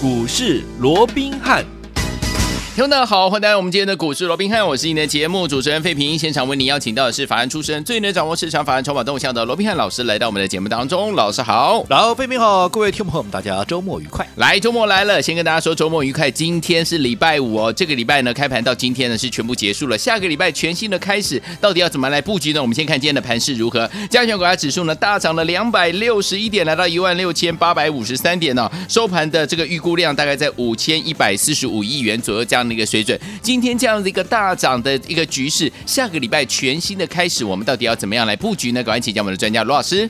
股市罗宾汉。听众大家好，欢迎来到我们今天的股市罗宾汉，我是你的节目主持人费平。现场为您邀请到的是法案出身、最能掌握市场法案筹码动向的罗宾汉老师，来到我们的节目当中。老师好，老费平好，各位听朋友们，大家周末愉快。来，周末来了，先跟大家说周末愉快。今天是礼拜五哦，这个礼拜呢开盘到今天呢是全部结束了，下个礼拜全新的开始，到底要怎么来布局呢？我们先看今天的盘势如何。加权股价指数呢大涨了两百六十一点，来到一万六千八百五十三点呢、收盘的这个预估量大概在五千一百四十五亿元左右这样一个水准。今天这样的一个大涨的一个局势，下个礼拜全新的开始，我们到底要怎么样来布局呢？赶快请教我们的专家罗老师。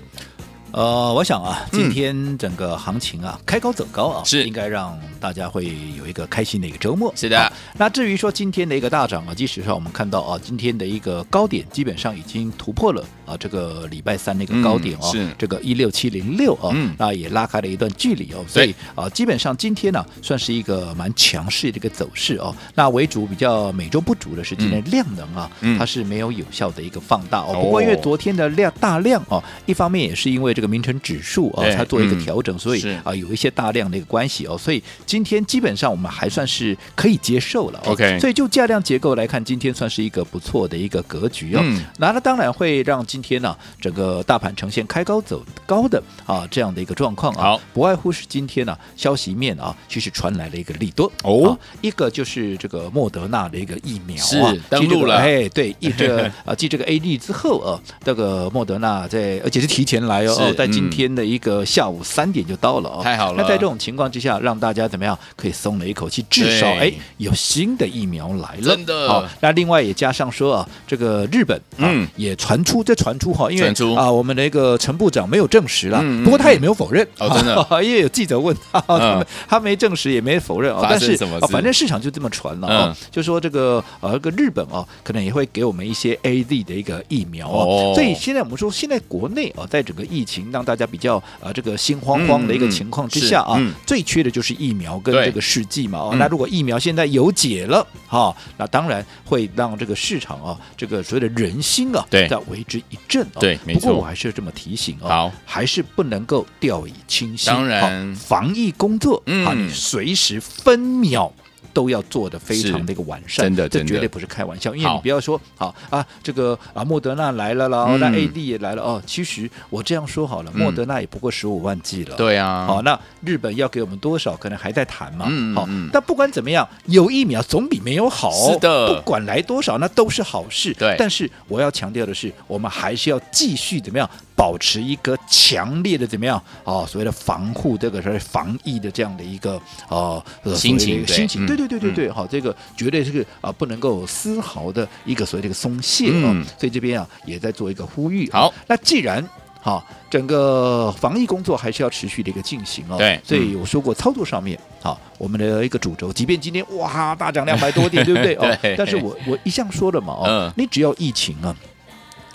呃，我想啊，今天整个行情啊，嗯、开高走高啊，是应该让大家会有一个开心的一个周末。是的、啊。那至于说今天的一个大涨啊，即使上我们看到啊，今天的一个高点基本上已经突破了啊，这个礼拜三那个高点哦，嗯、这个一六七零六啊，嗯、那也拉开了一段距离哦，所以啊，基本上今天呢、啊，算是一个蛮强势的一个走势哦。那为主比较美中不足的是今天量能啊，嗯、它是没有有效的一个放大哦。不过因为昨天的量大量哦，一方面也是因为这个名称指数。啊，它做一个调整，所以啊有一些大量的一个关系哦，所以今天基本上我们还算是可以接受了。OK，所以就价量结构来看，今天算是一个不错的一个格局哦。那它当然会让今天呢整个大盘呈现开高走高的啊这样的一个状况啊。好，不外乎是今天呢消息面啊，其实传来了一个利多哦，一个就是这个莫德纳的一个疫苗啊登陆了，哎对，一这个啊继这个 A D 之后啊，这个莫德纳在而且是提前来哦，在今天的。一个下午三点就到了哦，太好了。那在这种情况之下，让大家怎么样可以松了一口气？至少哎，有新的疫苗来了，真的。好，那另外也加上说啊，这个日本嗯。也传出这传出哈，因为啊我们的一个陈部长没有证实了，不过他也没有否认。哦，真的，因为有记者问他，他没证实也没否认啊，但是反正市场就这么传了啊，就说这个呃这个日本啊可能也会给我们一些 AZ 的一个疫苗哦，所以现在我们说现在国内啊在整个疫情让大家比较。啊，这个心慌慌的一个情况之下啊，最缺的就是疫苗跟这个试剂嘛。哦，那如果疫苗现在有解了，哈、哦，那当然会让这个市场啊，这个所谓的人心啊，对，再为之一振。对，没错。不过我还是这么提醒啊，好，还是不能够掉以轻心。当然，防疫工作，嗯，啊，你随时分秒。都要做的非常的一个完善，真的，这绝对不是开玩笑。因为你不要说好啊，这个啊，莫德纳来了啦，那 A D 也来了哦。其实我这样说好了，莫德纳也不过十五万剂了。对啊，好，那日本要给我们多少，可能还在谈嘛。好，但不管怎么样，有疫苗总比没有好。是的，不管来多少，那都是好事。对，但是我要强调的是，我们还是要继续怎么样？保持一个强烈的怎么样啊？所谓的防护，这个是防疫的这样的一个呃心情，心情，对对对对对，好，这个绝对是啊，不能够丝毫的一个所谓的一个松懈啊。所以这边啊，也在做一个呼吁。好，那既然好，整个防疫工作还是要持续的一个进行哦。对，所以我说过，操作上面好，我们的一个主轴，即便今天哇大涨两百多点，对不对？哦，但是我我一向说了嘛，哦，你只要疫情啊。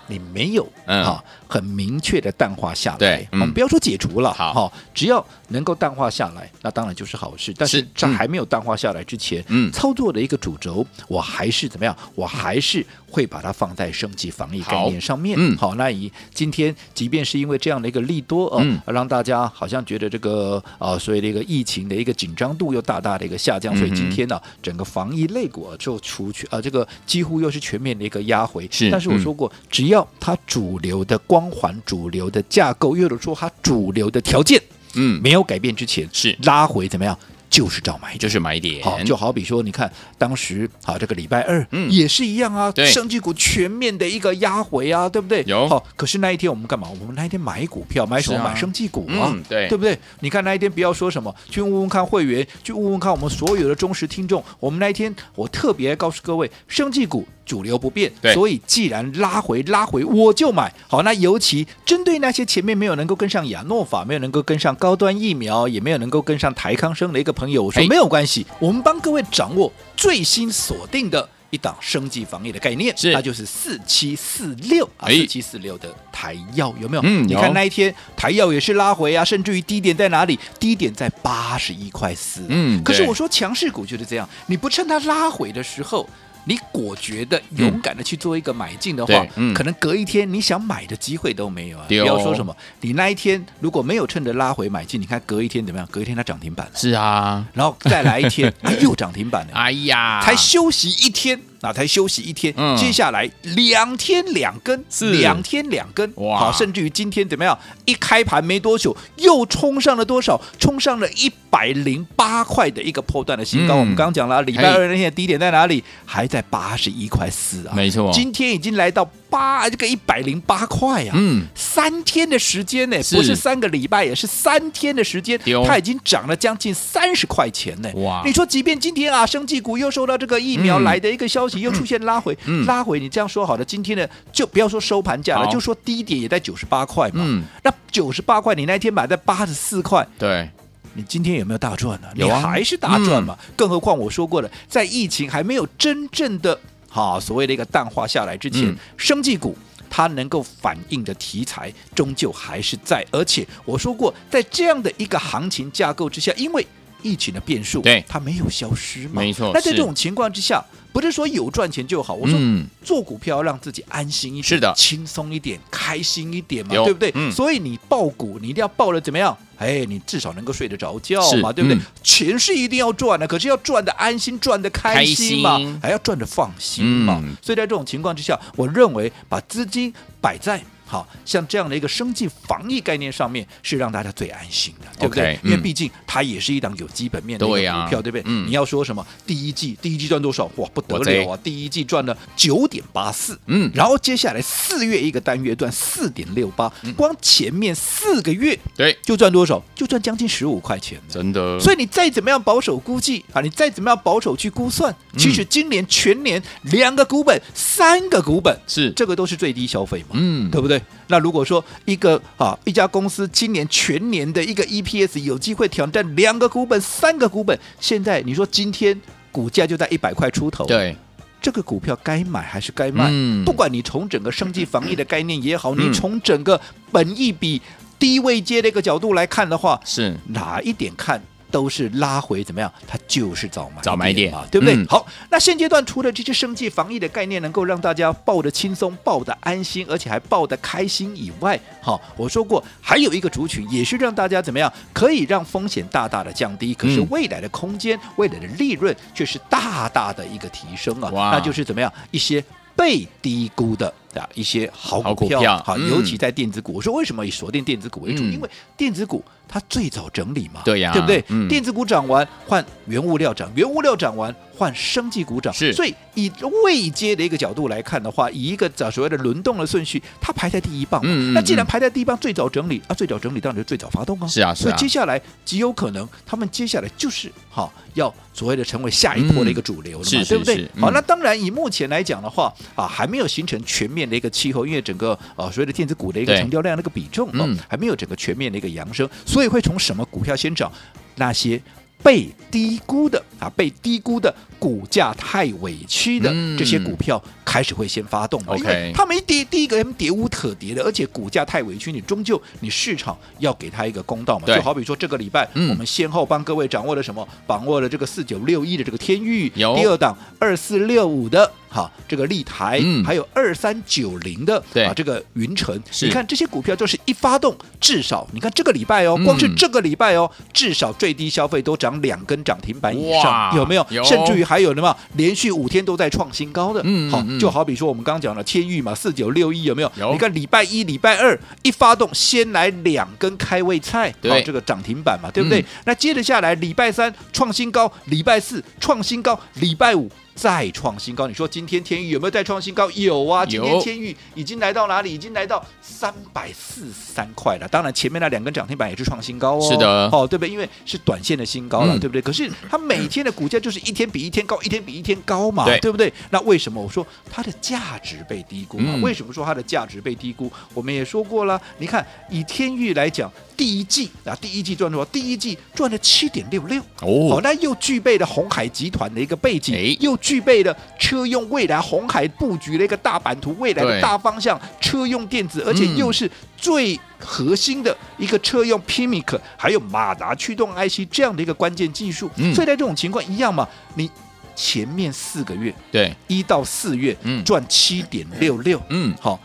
你没有啊，很明确的淡化下来，我们不要说解除了，好，只要能够淡化下来，那当然就是好事。但是在还没有淡化下来之前，嗯，操作的一个主轴，我还是怎么样？我还是会把它放在升级防疫概念上面。嗯，好，那以今天，即便是因为这样的一个利多，嗯，让大家好像觉得这个啊，所谓的一个疫情的一个紧张度又大大的一个下降，所以今天呢，整个防疫类股就出去啊，这个几乎又是全面的一个压回。是，但是我说过，只要要它主流的光环、主流的架构，又或者说它主流的条件，嗯，没有改变之前，是拉回怎么样？就是照买，就是买点。好，就好比说，你看当时好这个礼拜二，嗯，也是一样啊，对，生技股全面的一个压回啊，对不对？有。好，可是那一天我们干嘛？我们那一天买股票，买什么？买生技股啊，对，对不对？你看那一天不要说什么，去问问看会员，去问问看我们所有的忠实听众，我们那一天我特别告诉各位，生技股。主流不变，所以既然拉回拉回，我就买。好，那尤其针对那些前面没有能够跟上亚诺法，没有能够跟上高端疫苗，也没有能够跟上台康生的一个朋友，我说没有关系，我们帮各位掌握最新锁定的一档生技防疫的概念，是那就是四七四六啊，四七四六的台药有没有？嗯，你看那一天台药也是拉回啊，甚至于低点在哪里？低点在八十一块四。嗯，可是我说强势股就是这样，你不趁它拉回的时候。你果决的、勇敢的去做一个买进的话，嗯、可能隔一天你想买的机会都没有啊！不要说什么，你那一天如果没有趁着拉回买进，你看隔一天怎么样？隔一天它涨停板了。是啊，然后再来一天，哎、又涨停板了。哎呀，才休息一天。那才休息一天，嗯、接下来两天两根，是两天两根，哇！好，甚至于今天怎么样？一开盘没多久，又冲上了多少？冲上了一百零八块的一个破段的新高。嗯、我们刚刚讲了，礼拜二那天的低点在哪里？还在八十一块四啊，没错。今天已经来到八这个一百零八块啊，嗯，三天的时间呢，不是三个礼拜，也是三天的时间，它已经涨了将近三十块钱呢。哇！你说，即便今天啊，生技股又受到这个疫苗来的一个消息。又出现拉回，嗯、拉回，你这样说好了，今天呢，就不要说收盘价了，就说低点也在九十八块嘛。嗯、那九十八块，你那天买在八十四块，对，你今天有没有大赚呢？你还是大赚嘛。嗯、更何况我说过了，在疫情还没有真正的哈所谓的一个淡化下来之前，嗯、生技股它能够反映的题材终究还是在。而且我说过，在这样的一个行情架构之下，因为疫情的变数，对，它没有消失嘛，没错。那在这种情况之下。不是说有赚钱就好，我说做股票要让自己安心一点，是的，轻松一点，开心一点嘛，对不对？所以你报股，你一定要报的怎么样？哎，你至少能够睡得着觉嘛，对不对？钱是一定要赚的，可是要赚的安心，赚的开心嘛，还要赚的放心嘛。所以在这种情况之下，我认为把资金摆在。好像这样的一个生计防疫概念上面是让大家最安心的，对不对？因为毕竟它也是一档有基本面的股票，对不对？嗯你要说什么第一季第一季赚多少？哇，不得了啊！第一季赚了九点八四，嗯，然后接下来四月一个单月赚四点六八，光前面四个月对就赚多少？就赚将近十五块钱，真的。所以你再怎么样保守估计啊，你再怎么样保守去估算，其实今年全年两个股本、三个股本是这个都是最低消费嘛，嗯，对不对？那如果说一个啊一家公司今年全年的一个 EPS 有机会挑战两个股本、三个股本，现在你说今天股价就在一百块出头，对，这个股票该买还是该卖？嗯、不管你从整个生技防疫的概念也好，嗯、你从整个本益比低位接的一个角度来看的话，是哪一点看？都是拉回怎么样？它就是早买早买点啊，对不对？嗯、好，那现阶段除了这些生计防疫的概念能够让大家抱得轻松、抱得安心，而且还抱得开心以外，好，我说过还有一个族群也是让大家怎么样可以让风险大大的降低，可是未来的空间、嗯、未来的利润却是大大的一个提升啊，那就是怎么样一些被低估的。啊，一些好股票，好，尤其在电子股。我说为什么以锁定电子股为主？因为电子股它最早整理嘛，对呀，对不对？电子股涨完换原物料涨，原物料涨完换生技股涨，是。所以以未接的一个角度来看的话，以一个找所谓的轮动的顺序，它排在第一棒。那既然排在第一棒，最早整理啊，最早整理当然就最早发动啊。是啊，所以接下来极有可能他们接下来就是好要所谓的成为下一波的一个主流了嘛，对不对？好，那当然以目前来讲的话啊，还没有形成全面。的一个气候，因为整个呃所谓的电子股的一个成交量那个比重啊，嗯、还没有整个全面的一个扬升，所以会从什么股票先涨？那些被低估的啊，被低估的股价太委屈的这些股票开始会先发动，OK，、嗯、他们一跌，第一个 M 跌无可跌的，而且股价太委屈，你终究你市场要给他一个公道嘛。就好比说这个礼拜，嗯、我们先后帮各位掌握了什么？掌握了这个四九六一的这个天域，第二档二四六五的。好，这个立台，嗯、还有二三九零的对啊，这个云城，是你看这些股票就是一发动，至少你看这个礼拜哦，光是这个礼拜哦，嗯、至少最低消费都涨两根涨停板以上，有没有？有甚至于还有什么连续五天都在创新高的，嗯，好，就好比说我们刚刚讲了天钰嘛，四九六一有没有？有。你看礼拜一、礼拜二一发动，先来两根开胃菜，对好，这个涨停板嘛，对不对？嗯、那接着下来礼拜三创新高，礼拜四创新高，礼拜五。再创新高，你说今天天宇有没有再创新高？有啊，今天天宇已经来到哪里？已经来到三百四十三块了。当然，前面那两根涨停板也是创新高哦。是的，哦，对不对？因为是短线的新高了，嗯、对不对？可是它每天的股价就是一天比一天高，一天比一天高嘛，对，对不对？那为什么我说它的价值被低估嘛？嗯、为什么说它的价值被低估？我们也说过了，你看以天宇来讲。第一季啊，第一季赚多少？第一季赚了七点六六哦，好，那又具备了红海集团的一个背景，诶又具备了车用未来红海布局的一个大版图，未来的大方向，车用电子，而且又是最核心的一个车用 PMIC，、嗯、还有马达驱动 IC 这样的一个关键技术，嗯、所以在这种情况一样嘛，你前面四个月，对，一到四月，嗯，赚七点六六，嗯，好，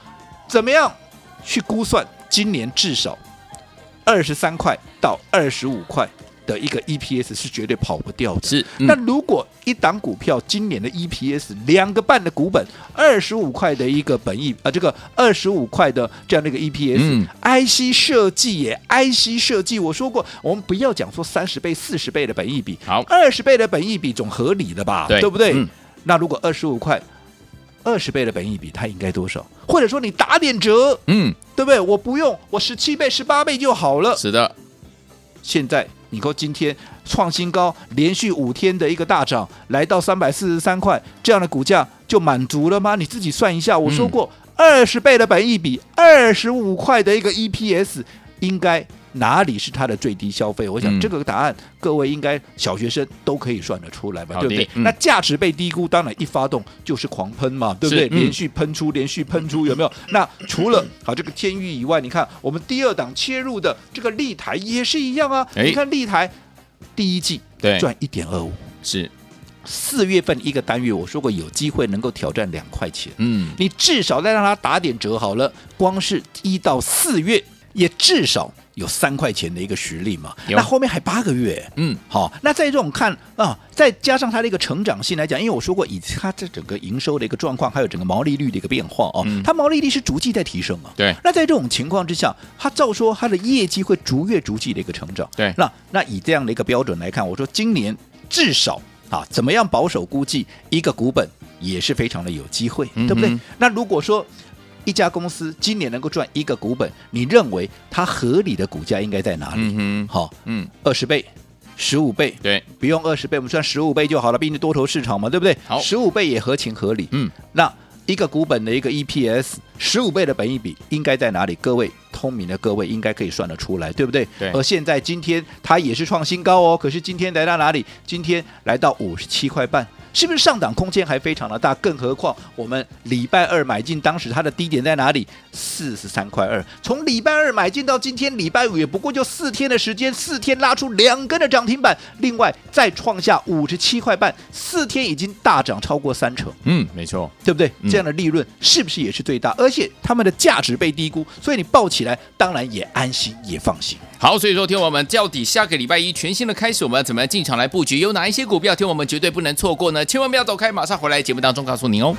怎么样去估算今年至少二十三块到二十五块？的一个 EPS 是绝对跑不掉的。是，嗯、那如果一档股票今年的 EPS 两个半的股本，二十五块的一个本益啊，这个二十五块的这样的一个 EPS，IC、嗯、设计也，IC 设计，我说过，我们不要讲说三十倍、四十倍的本益比，好，二十倍的本益比总合理的吧？对，对不对？嗯、那如果二十五块，二十倍的本益比，它应该多少？或者说你打点折，嗯，对不对？我不用，我十七倍、十八倍就好了。是的，现在。你说今天创新高，连续五天的一个大涨，来到三百四十三块，这样的股价就满足了吗？你自己算一下。我说过，二十倍的本益比，二十五块的一个 EPS，应该。哪里是它的最低消费？我想这个答案，各位应该小学生都可以算得出来吧，对不对？嗯、那价值被低估，当然一发动就是狂喷嘛，对不对？连续喷出，连续喷出，有没有？那除了好这个天域以外，你看我们第二档切入的这个立台也是一样啊。你看立台第一季对赚一点二五，是四月份一个单月，我说过有机会能够挑战两块钱。嗯，你至少再让它打点折好了，光是一到四月也至少。有三块钱的一个实力嘛？那后面还八个月，嗯，好，那在这种看啊，再加上它的一个成长性来讲，因为我说过，以它这整个营收的一个状况，还有整个毛利率的一个变化哦，嗯、它毛利率是逐季在提升啊。对。那在这种情况之下，它照说它的业绩会逐月逐季的一个成长。对。那那以这样的一个标准来看，我说今年至少啊，怎么样保守估计一个股本也是非常的有机会，嗯、对不对？那如果说。一家公司今年能够赚一个股本，你认为它合理的股价应该在哪里？嗯，好，嗯，二十倍、十五倍，对，不用二十倍，我们算十五倍就好了，毕竟多头市场嘛，对不对？好，十五倍也合情合理。嗯，那一个股本的一个 EPS，十五倍的本益比应该在哪里？各位聪明的各位应该可以算得出来，对不对？对。而现在今天它也是创新高哦，可是今天来到哪里？今天来到五十七块半。是不是上涨空间还非常的大？更何况我们礼拜二买进，当时它的低点在哪里？四十三块二。从礼拜二买进到今天礼拜五，也不过就四天的时间，四天拉出两根的涨停板，另外再创下五十七块半，四天已经大涨超过三成。嗯，没错，对不对？这样的利润是不是也是最大？而且他们的价值被低估，所以你抱起来当然也安心也放心。好，所以说，听我们到底下个礼拜一全新的开始，我们要怎么样进场来布局？有哪一些股票，听我们绝对不能错过呢？千万不要走开，马上回来节目当中告诉您哦。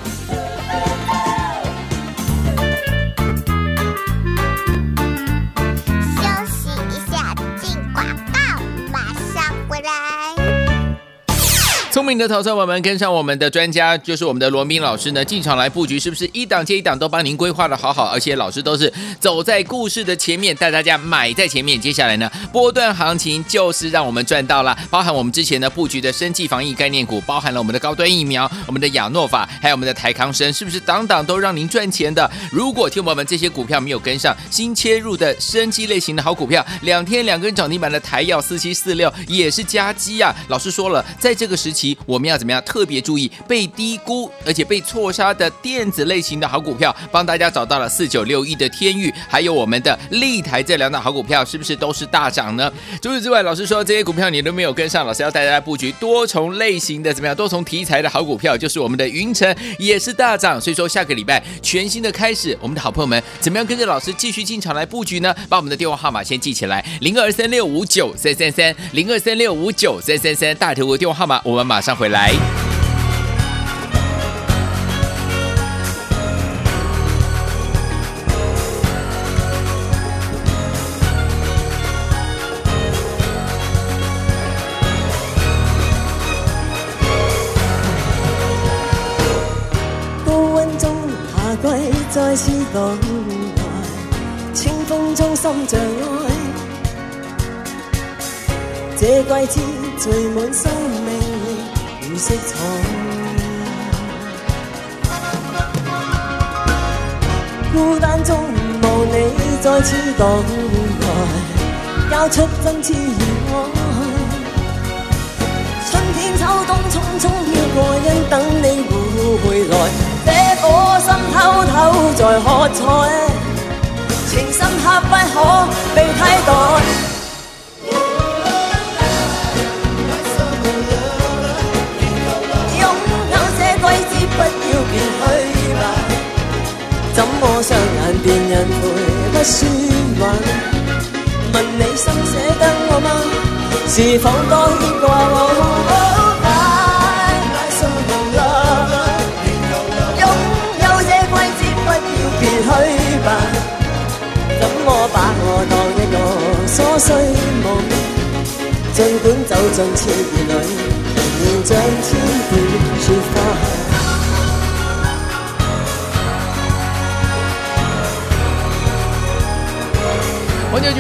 聪明的投资者们，跟上我们的专家，就是我们的罗宾老师呢，进场来布局，是不是一档接一档都帮您规划的好好？而且老师都是走在故事的前面，带大家买在前面。接下来呢，波段行情就是让我们赚到了，包含我们之前的布局的生技防疫概念股，包含了我们的高端疫苗、我们的亚诺法，还有我们的台康生，是不是档档都让您赚钱的？如果听我们这些股票没有跟上，新切入的生技类型的好股票，两天两根涨停板的台药四七四六也是佳绩啊！老师说了，在这个时期。我们要怎么样特别注意被低估而且被错杀的电子类型的好股票？帮大家找到了四九六一的天钰，还有我们的立台这两档好股票，是不是都是大涨呢？除此之外，老师说这些股票你都没有跟上，老师要带大家布局多重类型的怎么样？多重题材的好股票，就是我们的云城也是大涨。所以说下个礼拜全新的开始，我们的好朋友们怎么样跟着老师继续进场来布局呢？把我们的电话号码先记起来：零二三六五九三三三，零二三六五九三三三，大头我电话号码，我们马上。回来。高温中夏季再次到来，清风中心像爱，这季节聚满生命。色彩，孤单中望你再次到来，交出真挚热爱。春天秋冬匆匆飘过，因等你回来。这颗心偷偷在喝彩，情深刻不可被替代。怎么双眼变人陪不说？话，问你心舍得我吗？是否多牵挂我？大大数目啦，拥有这季节不要别去吧，怎么把我当一个琐碎梦？尽管走进千年里，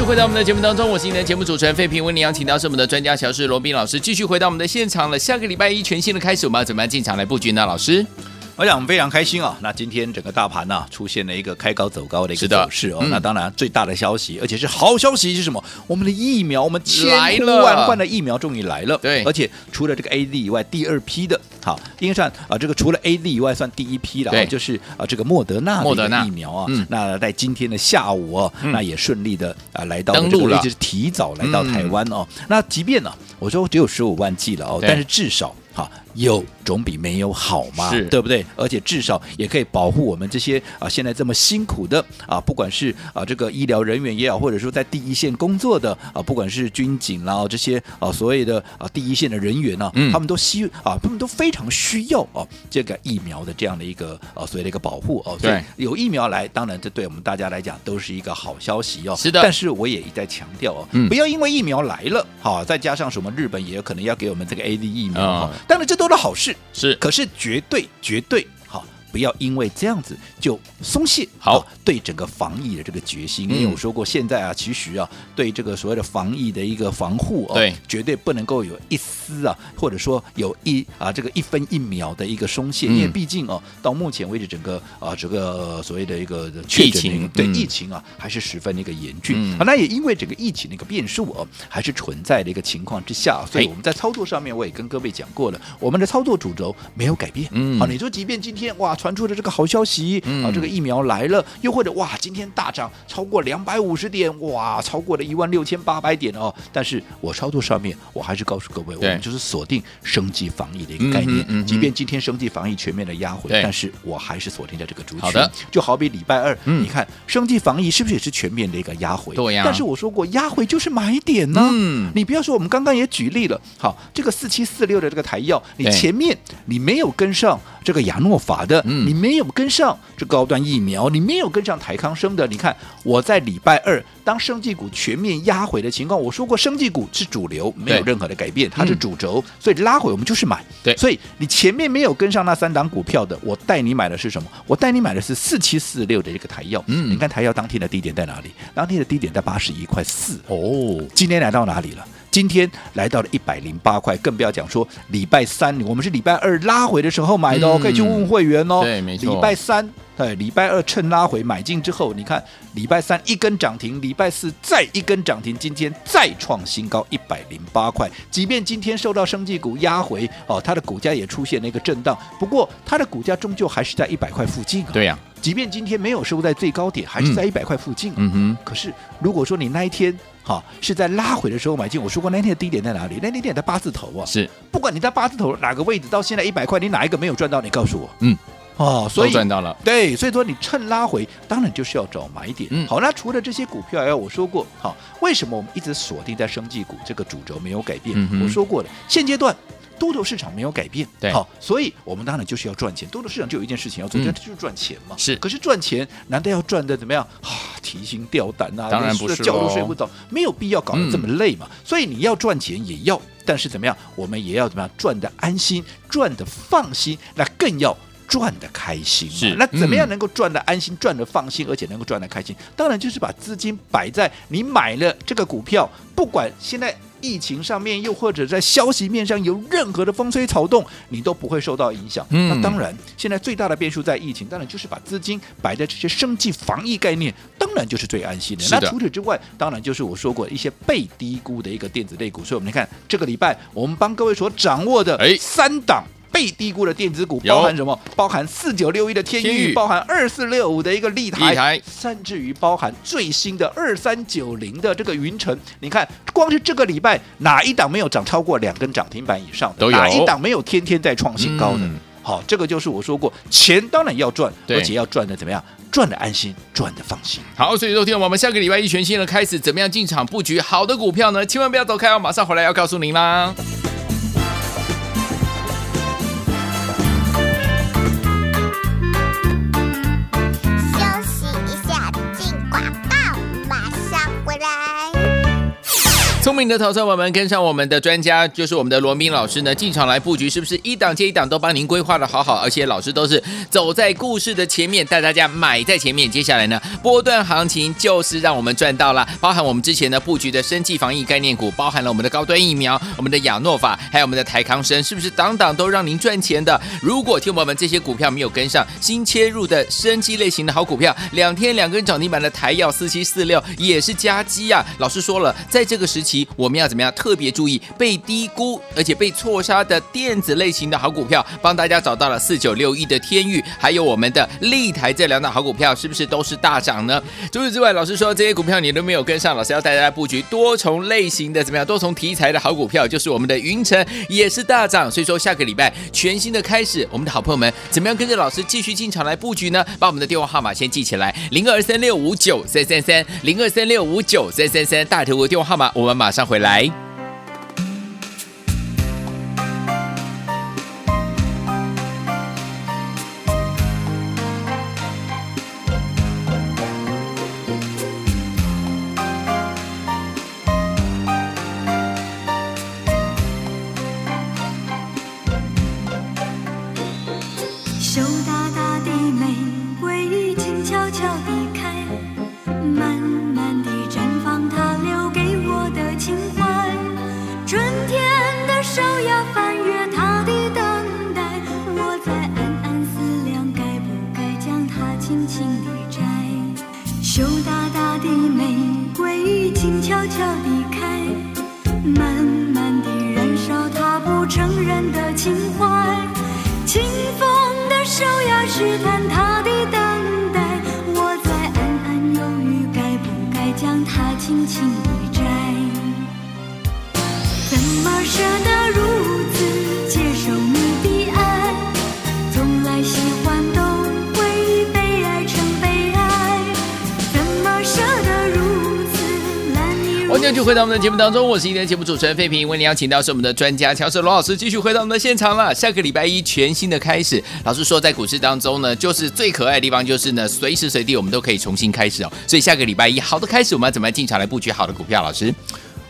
回到我们的节目当中，我是你的节目主持人费平。为您邀请到是我们的专家乔师罗宾老师，继续回到我们的现场了。下个礼拜一全新的开始，我们要怎么样进场来布局呢？老师？我想非常开心啊！那今天整个大盘呢、啊、出现了一个开高走高的一个走势哦。嗯、那当然最大的消息，而且是好消息是什么？我们的疫苗，我们千呼万唤的疫苗终于来了。对，而且除了这个 A Z 以外，第二批的，好，应该算啊，这个除了 A Z 以外，算第一批了。对，就是啊，这个莫德纳莫德纳疫苗啊。嗯、那在今天的下午哦、啊，嗯、那也顺利的啊来到登陆了，一直提早来到台湾哦。嗯、那即便呢、啊，我说只有十五万剂了哦，对但是至少哈有。总比没有好嘛，对不对？而且至少也可以保护我们这些啊，现在这么辛苦的啊，不管是啊这个医疗人员也好，或者说在第一线工作的啊，不管是军警啦这些啊所谓的啊第一线的人员呢、啊，嗯、他们都需啊，他们都非常需要哦、啊、这个疫苗的这样的一个啊所谓的一个保护哦。对，有疫苗来，当然这对我们大家来讲都是一个好消息哦。是的，但是我也一再强调哦，嗯、不要因为疫苗来了，好、啊，再加上什么日本也有可能要给我们这个 A D 疫苗，哦、当然这都是好事。是，可是绝对绝对好，不要因为这样子就松懈。好。对整个防疫的这个决心，因为我说过，现在啊，其实啊，对这个所谓的防疫的一个防护啊，对，绝对不能够有一丝啊，或者说有一啊这个一分一秒的一个松懈，因为毕竟啊，到目前为止，整个啊这个所谓的一个确诊对疫情啊，还是十分的一个严峻啊。那也因为整个疫情的一个变数啊，还是存在的一个情况之下，所以我们在操作上面，我也跟各位讲过了，我们的操作主轴没有改变。嗯，啊，你说即便今天哇传出的这个好消息啊，这个疫苗来了，又或者哇，今天大涨超过两百五十点，哇，超过了一万六千八百点哦。但是我操作上面，我还是告诉各位，我们就是锁定升级防疫的一个概念。嗯嗯嗯、即便今天升级防疫全面的压回，但是我还是锁定在这个族群。好的，就好比礼拜二，嗯、你看升级防疫是不是也是全面的一个压回？对呀。但是我说过，压回就是买点呢。嗯。你不要说，我们刚刚也举例了，好，这个四七四六的这个台药，你前面你没有跟上这个亚诺法的，嗯、你没有跟上这高端疫苗，你没有跟上台康。生的，你看我在礼拜二当生技股全面压回的情况，我说过生技股是主流，没有任何的改变，它是主轴，所以拉回我们就是买。对，所以你前面没有跟上那三档股票的，我带你买的是什么？我带你买的是四七四六的这个台药。嗯，你看台药当天的低点在哪里？当天的低点在八十一块四。哦，今天来到哪里了？今天来到了一百零八块，更不要讲说礼拜三，我们是礼拜二拉回的时候买的哦，可以去问问会员哦。对，没错。礼拜三。对，礼拜二趁拉回买进之后，你看礼拜三一根涨停，礼拜四再一根涨停，今天再创新高一百零八块。即便今天受到生技股压回，哦，它的股价也出现了一个震荡，不过它的股价终究还是在一百块附近啊。对呀、啊，即便今天没有收在最高点，还是在一百块附近。嗯哼。可是如果说你那一天哈、哦、是在拉回的时候买进，我说过那天的低点在哪里？那天点在八字头啊。是。不管你在八字头哪个位置，到现在一百块，你哪一个没有赚到？你告诉我。嗯。哦，所以赚到了，对，所以说你趁拉回，当然就是要找买点。嗯，好，那除了这些股票，哎，我说过，好，为什么我们一直锁定在生技股这个主轴没有改变？嗯、我说过了，现阶段多头市场没有改变，对，好，所以我们当然就是要赚钱。多头市场就有一件事情要做，嗯、就是赚钱嘛。是，可是赚钱难道要赚的怎么样啊？提心吊胆啊？当然不是，觉都睡不着，没有必要搞得这么累嘛。嗯、所以你要赚钱也要，但是怎么样，我们也要怎么样赚的安心，赚的放心，那更要。赚的开心是，那怎么样能够赚的安心、赚的放心，而且能够赚的开心？当然就是把资金摆在你买了这个股票，不管现在疫情上面，又或者在消息面上有任何的风吹草动，你都不会受到影响。嗯，那当然，现在最大的变数在疫情，当然就是把资金摆在这些生计防疫概念，当然就是最安心的。那除此之外，当然就是我说过一些被低估的一个电子类股。所以，我们看这个礼拜我们帮各位所掌握的三档。被低估的电子股包含什么？包含四九六一的天宇，包含二四六五的一个立台，台甚至于包含最新的二三九零的这个云城。你看，光是这个礼拜哪一档没有涨超过两根涨停板以上的？都有。哪一档没有天天在创新高的？嗯、好，这个就是我说过，钱当然要赚，而且要赚的怎么样？赚的安心，赚的放心。好，所以昨天我们下个礼拜一全新的开始，怎么样进场布局好的股票呢？千万不要走开哦，马上回来要告诉您啦。聪明的投资者们跟上我们的专家，就是我们的罗明老师呢，进场来布局，是不是一档接一档都帮您规划的好好？而且老师都是走在故事的前面，带大家买在前面。接下来呢，波段行情就是让我们赚到了，包含我们之前的布局的生技防疫概念股，包含了我们的高端疫苗、我们的亚诺法，还有我们的台康生，是不是档档都让您赚钱的？如果听我们这些股票没有跟上，新切入的生技类型的好股票，两天两根涨停板的台药四七四六也是佳绩啊！老师说了，在这个时期。我们要怎么样特别注意被低估而且被错杀的电子类型的好股票？帮大家找到了四九六一的天域，还有我们的立台这两档好股票，是不是都是大涨呢？除此之外，老师说这些股票你都没有跟上，老师要带大家布局多重类型的怎么样？多重题材的好股票，就是我们的云城也是大涨。所以说下个礼拜全新的开始，我们的好朋友们怎么样跟着老师继续进场来布局呢？把我们的电话号码先记起来：零二三六五九三三三，零二三六五九三三三，大头我电话号码，我们马上回来。羞答答的玫瑰，静悄悄地开。满。手呀，试探他的等待。我在暗暗犹豫，该不该将他轻轻地摘？怎么舍得如？继续回到我们的节目当中，我是今天节目主持人费平，为您邀请到是我们的专家乔瑟罗老师，继续回到我们的现场了。下个礼拜一全新的开始，老师说在股市当中呢，就是最可爱的地方就是呢，随时随地我们都可以重新开始哦。所以下个礼拜一好的开始，我们要怎么样进场来布局好的股票？老师。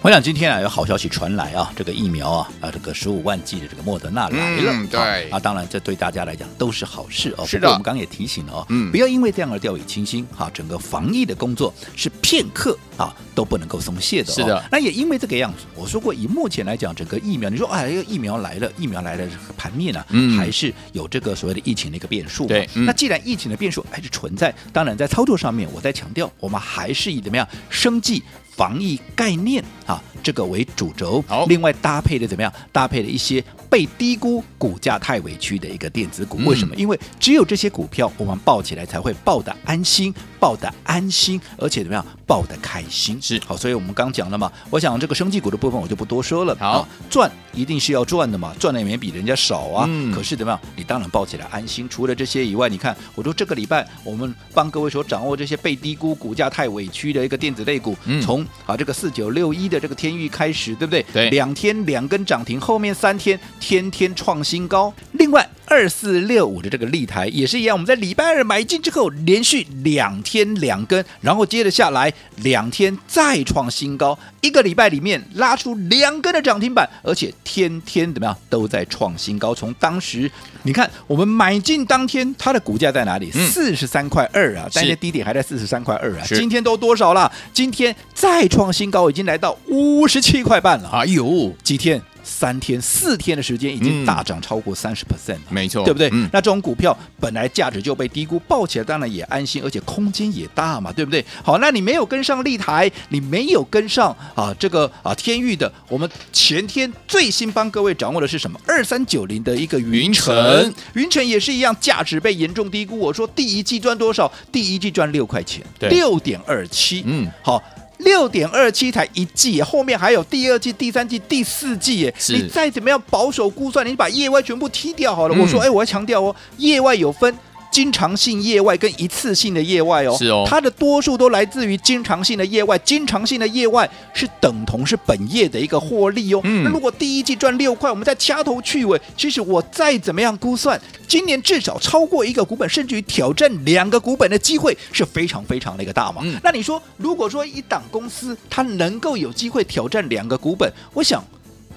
我想今天啊有好消息传来啊，这个疫苗啊啊这个十五万剂的这个莫德纳来了，嗯、对啊，当然这对大家来讲都是好事哦。是的，我们刚刚也提醒了哦，嗯，不要因为这样而掉以轻心哈。整个防疫的工作是片刻啊都不能够松懈的、哦。是的，那也因为这个样子，我说过以目前来讲，整个疫苗，你说哎，疫苗来了，疫苗来了，这个盘面呢、啊嗯、还是有这个所谓的疫情的一个变数。对、嗯，那既然疫情的变数还是存在，当然在操作上面，我在强调，我们还是以怎么样生计。防疫概念啊，这个为主轴。好，另外搭配的怎么样？搭配了一些被低估、股价太委屈的一个电子股。为什么？因为只有这些股票，我们抱起来才会抱得安心，抱得安心，而且怎么样？抱得开心。是好，所以我们刚讲了嘛。我想这个生技股的部分，我就不多说了。好，赚一定是要赚的嘛，赚的也没比人家少啊。嗯。可是怎么样？你当然抱起来安心。除了这些以外，你看，我说这个礼拜我们帮各位所掌握这些被低估、股价太委屈的一个电子类股，嗯，从啊，这个四九六一的这个天域开始，对不对？对，两天两根涨停，后面三天天天创新高。另外，二四六五的这个立台也是一样，我们在礼拜二买进之后，连续两天两根，然后接着下来两天再创新高，一个礼拜里面拉出两根的涨停板，而且天天怎么样都在创新高。从当时你看，我们买进当天，它的股价在哪里？四十三块二啊，当天低点还在四十三块二啊。今天都多少了？今天再创新高，已经来到五十七块半了。哎呦，几天？三天四天的时间已经大涨超过三十 percent 了，没错，对不对？嗯、那这种股票本来价值就被低估，抱起来当然也安心，而且空间也大嘛，对不对？好，那你没有跟上立台，你没有跟上啊这个啊天域的，我们前天最新帮各位掌握的是什么？二三九零的一个云城，云城也是一样，价值被严重低估。我说第一季赚多少？第一季赚六块钱，六点二七，嗯，好。六点二七台一季，后面还有第二季、第三季、第四季耶。你再怎么样保守估算，你把业外全部踢掉好了。嗯、我说，哎，我要强调哦，业外有分经常性业外跟一次性的业外哦，是哦，它的多数都来自于经常性的业外，经常性的业外是等同是本业的一个获利哦。嗯，那如果第一季赚六块，我们再掐头去尾，其实我再怎么样估算，今年至少超过一个股本，甚至于挑战两个股本的机会是非常非常的一个大嘛。嗯，那你说，如果说一档公司它能够有机会挑战两个股本，我想。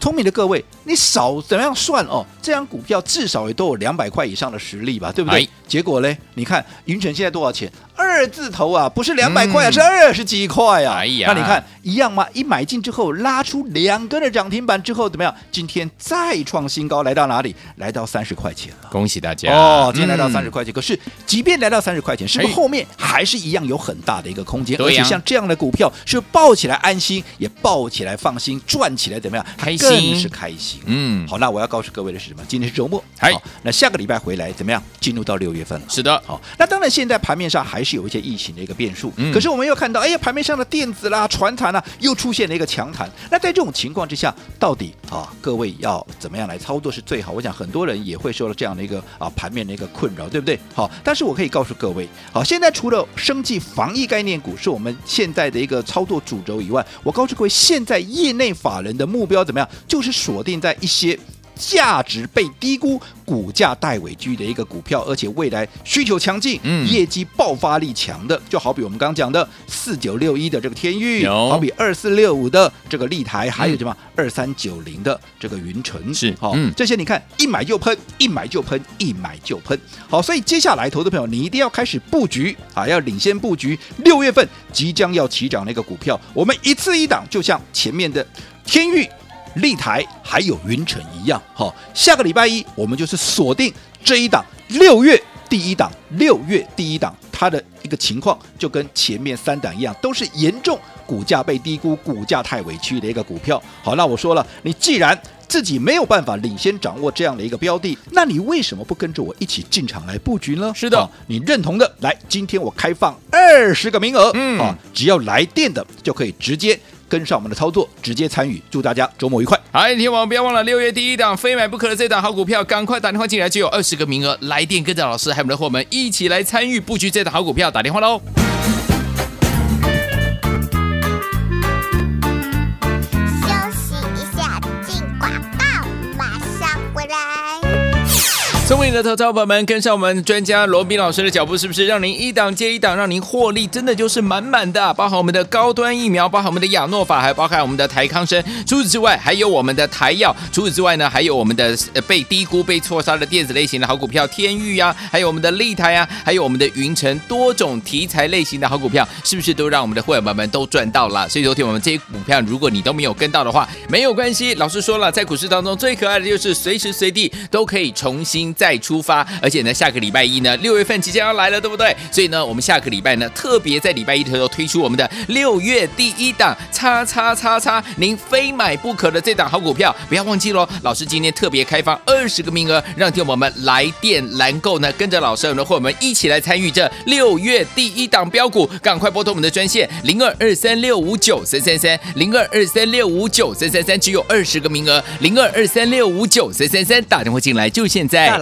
聪明的各位，你少怎么样算哦？这张股票至少也都有两百块以上的实力吧，对不对？结果嘞？你看云泉现在多少钱？二字头啊，不是两百块啊，嗯、是二十几块啊！哎呀，那你看一样吗？一买进之后拉出两根的涨停板之后怎么样？今天再创新高，来到哪里？来到三十块钱了。恭喜大家哦！今天来到三十块钱，嗯、可是即便来到三十块钱，是不是后面还是一样有很大的一个空间？而且像这样的股票，是抱起来安心，也抱起来放心，赚起来怎么样？开心，更是开心。嗯，好，那我要告诉各位的是什么？今天是周末，好，那下个礼拜回来怎么样？进入到六月份了。是的，好，那当然现在盘面上还是。有一些疫情的一个变数，嗯、可是我们又看到，哎呀，盘面上的电子啦、传产啦，又出现了一个强弹。那在这种情况之下，到底啊，各位要怎么样来操作是最好？我想很多人也会受到这样的一个啊盘面的一个困扰，对不对？好，但是我可以告诉各位，好，现在除了生计防疫概念股是我们现在的一个操作主轴以外，我告诉各位，现在业内法人的目标怎么样？就是锁定在一些。价值被低估、股价带尾居的一个股票，而且未来需求强劲、嗯、业绩爆发力强的，就好比我们刚刚讲的四九六一的这个天域，好比二四六五的这个立台，还有什么二三九零的这个云城，是好，嗯、这些你看一买就喷，一买就喷，一买就喷。好，所以接下来，投资朋友你一定要开始布局啊，要领先布局六月份即将要起涨的一个股票，我们一次一档，就像前面的天钰。立台还有云城一样，好，下个礼拜一我们就是锁定这一档六月第一档，六月第一档它的一个情况就跟前面三档一样，都是严重股价被低估、股价太委屈的一个股票。好，那我说了，你既然自己没有办法领先掌握这样的一个标的，那你为什么不跟着我一起进场来布局呢？是的，你认同的，来，今天我开放二十个名额，嗯，啊，只要来电的就可以直接。跟上我们的操作，直接参与。祝大家周末愉快！好，天王不要忘了六月第一档非买不可的这档好股票，赶快打电话进来，就有二十个名额。来电跟着老师还有我们的伙伴们一起来参与布局这档好股票，打电话喽！聪明的投资伙伴们，跟上我们专家罗宾老师的脚步，是不是让您一档接一档，让您获利真的就是满满的？包含我们的高端疫苗，包含我们的亚诺法，还包含我们的台康生。除此之外，还有我们的台药。除此之外呢，还有我们的被低估、被错杀的电子类型的好股票天域呀，还有我们的立台呀，还有我们的云城，多种题材类型的好股票，是不是都让我们的会员们都赚到了？所以昨天我们这些股票，如果你都没有跟到的话，没有关系。老师说了，在股市当中最可爱的就是随时随地都可以重新。再出发，而且呢，下个礼拜一呢，六月份即将要来了，对不对？所以呢，我们下个礼拜呢，特别在礼拜一的时候推出我们的六月第一档，叉叉叉叉，您非买不可的这档好股票，不要忘记喽。老师今天特别开放二十个名额，让听我们来电蓝购呢，跟着老师和我们一起来参与这六月第一档标股，赶快拨通我们的专线零二二三六五九三三三零二二三六五九三三三，只有二十个名额，零二二三六五九三三三，打电话进来就现在。